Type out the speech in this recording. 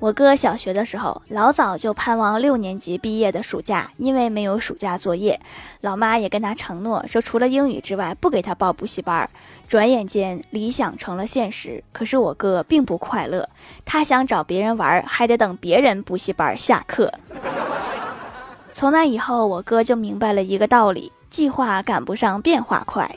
我哥小学的时候老早就盼望六年级毕业的暑假因为没有暑假作业老妈也跟他承诺说除了英语之外不给他报补习班转眼间理想成了现实可是我哥并不快乐他想找别人玩还得等别人补习班下课。从那以后我哥就明白了一个道理计划赶不上变化快。